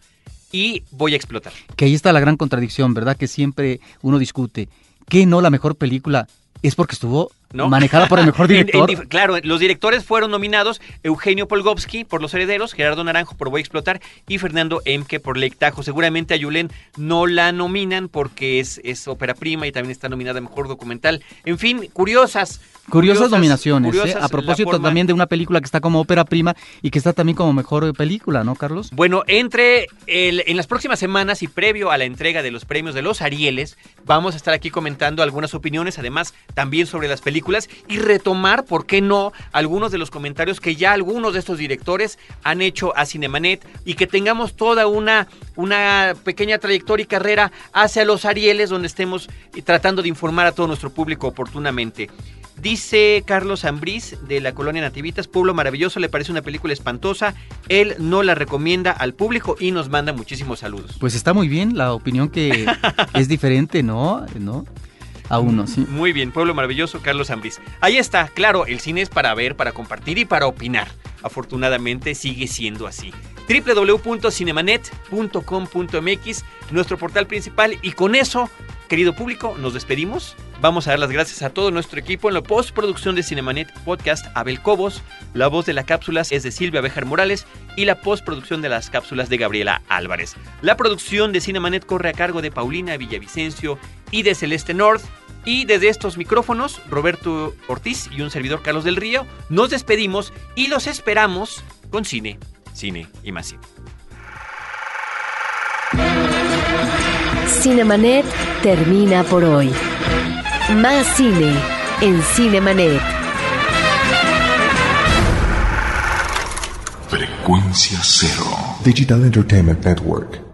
y Voy a Explotar. Que ahí está la gran contradicción, ¿verdad? Que siempre uno discute, ¿qué no la mejor película? ¿Es porque estuvo ¿no? manejada por el mejor En- en director? claro, los directores fueron nominados Eugenio Polgovsky por Los Herederos, Gerardo Naranjo por Voy a Explotar y Fernando Emke por Lake Tajo. Seguramente a Yulén no la nominan porque es, es ópera prima y también está nominada a Mejor Documental. En fin, curiosas. Curiosas, nominaciones, ¿eh? a propósito forma- también de una película que está como ópera prima y que está también como mejor película, ¿no, Carlos? Bueno, entre el- en las próximas semanas y previo a la entrega de los premios de los Arieles, vamos a estar aquí comentando algunas opiniones, además también sobre las películas y retomar, ¿por qué no?, algunos de los comentarios que ya algunos de estos directores han hecho a Cinemanet y que tengamos toda una, una pequeña trayectoria y carrera hacia los Arieles, donde estemos eh, tratando de informar a todo nuestro público oportunamente. Dice Carlos Ambrís de la colonia Nativitas, Pueblo Maravilloso, le parece una película espantosa. Él no la recomienda al público y nos manda muchísimos saludos. Pues está muy bien la opinión que es diferente, ¿no? ¿No? A uno, sí. Muy bien, Pueblo Maravilloso, Carlos Ambrís. Ahí está, claro, el cine es para ver, para compartir y para opinar. Afortunadamente sigue siendo así. www.cinemanet.com.mx, nuestro portal principal. Y con eso, querido público, nos despedimos. Vamos a dar las gracias a todo nuestro equipo en la postproducción de Cinemanet Podcast, Abel Cobos. La voz de las cápsulas es de Silvia Bejar Morales y la postproducción de las cápsulas de Gabriela Álvarez. La producción de Cinemanet corre a cargo de Paulina Villavicencio y de Celeste North. Y desde estos micrófonos, Roberto Ortiz y un servidor Carlos del Río, nos despedimos y los esperamos con cine, cine y más cine. Cinemanet termina por hoy. Más cine en Cinemanet. Frecuencia cero. Digital Entertainment Network.